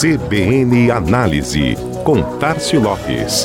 CBN Análise, com Tarcio Lopes.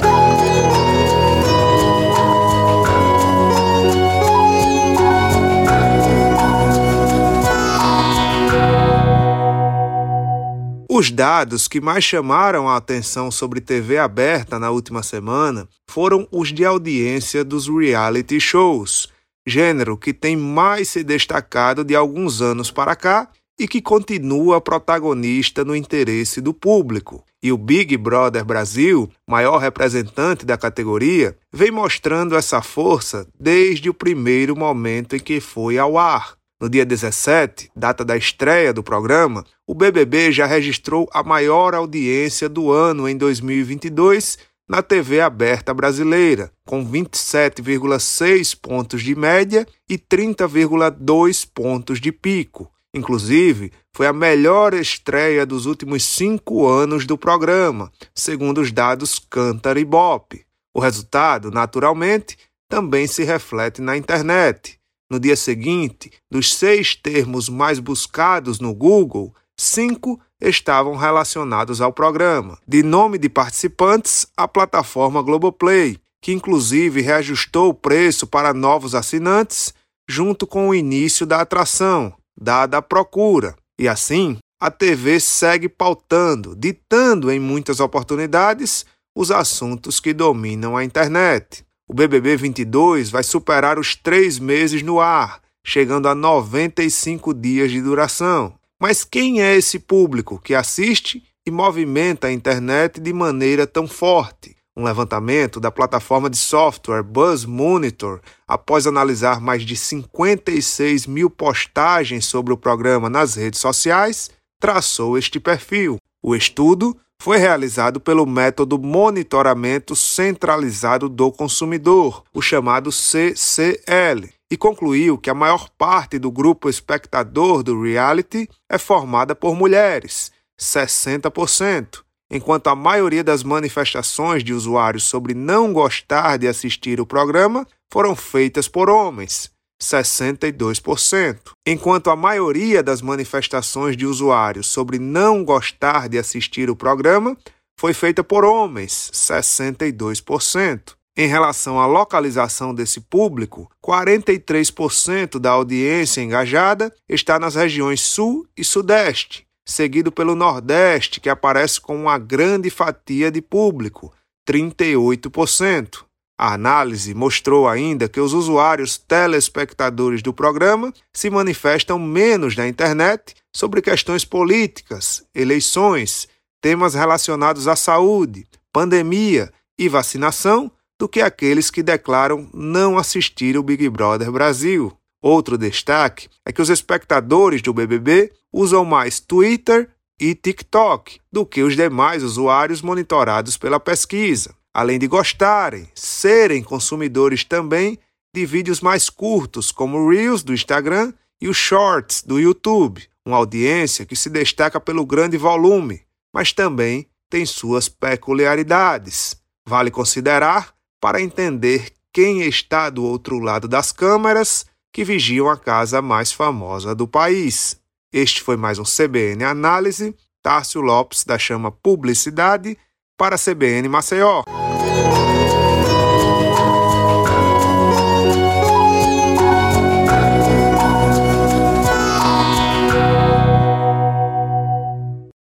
Os dados que mais chamaram a atenção sobre TV aberta na última semana foram os de audiência dos reality shows, gênero que tem mais se destacado de alguns anos para cá e que continua protagonista no interesse do público. E o Big Brother Brasil, maior representante da categoria, vem mostrando essa força desde o primeiro momento em que foi ao ar. No dia 17, data da estreia do programa, o BBB já registrou a maior audiência do ano em 2022 na TV aberta brasileira, com 27,6 pontos de média e 30,2 pontos de pico. Inclusive, foi a melhor estreia dos últimos cinco anos do programa, segundo os dados Cantar e Bop. O resultado, naturalmente, também se reflete na internet. No dia seguinte, dos seis termos mais buscados no Google, cinco estavam relacionados ao programa. De nome de participantes, a plataforma Globoplay, que inclusive reajustou o preço para novos assinantes junto com o início da atração dada a procura. E assim, a TV segue pautando, ditando em muitas oportunidades os assuntos que dominam a internet. O BBB 22 vai superar os três meses no ar, chegando a 95 dias de duração. Mas quem é esse público que assiste e movimenta a internet de maneira tão forte? Um levantamento da plataforma de software Buzz Monitor, após analisar mais de 56 mil postagens sobre o programa nas redes sociais, traçou este perfil. O estudo foi realizado pelo método Monitoramento Centralizado do Consumidor, o chamado CCL, e concluiu que a maior parte do grupo espectador do reality é formada por mulheres, 60%, enquanto a maioria das manifestações de usuários sobre não gostar de assistir o programa foram feitas por homens, 62%, enquanto a maioria das manifestações de usuários sobre não gostar de assistir o programa foi feita por homens, 62%. Em relação à localização desse público, 43% da audiência engajada está nas regiões Sul e Sudeste, seguido pelo Nordeste, que aparece com uma grande fatia de público, 38%. A análise mostrou ainda que os usuários telespectadores do programa se manifestam menos na internet sobre questões políticas, eleições, temas relacionados à saúde, pandemia e vacinação do que aqueles que declaram não assistir o Big Brother Brasil. Outro destaque é que os espectadores do BBB usam mais Twitter e TikTok do que os demais usuários monitorados pela pesquisa, além de gostarem, serem consumidores também de vídeos mais curtos, como Reels do Instagram e os Shorts do YouTube, uma audiência que se destaca pelo grande volume, mas também tem suas peculiaridades. Vale considerar para entender quem está do outro lado das câmeras que vigiam a casa mais famosa do país. Este foi mais um CBN Análise. Tárcio Lopes da Chama Publicidade para CBN Maceió.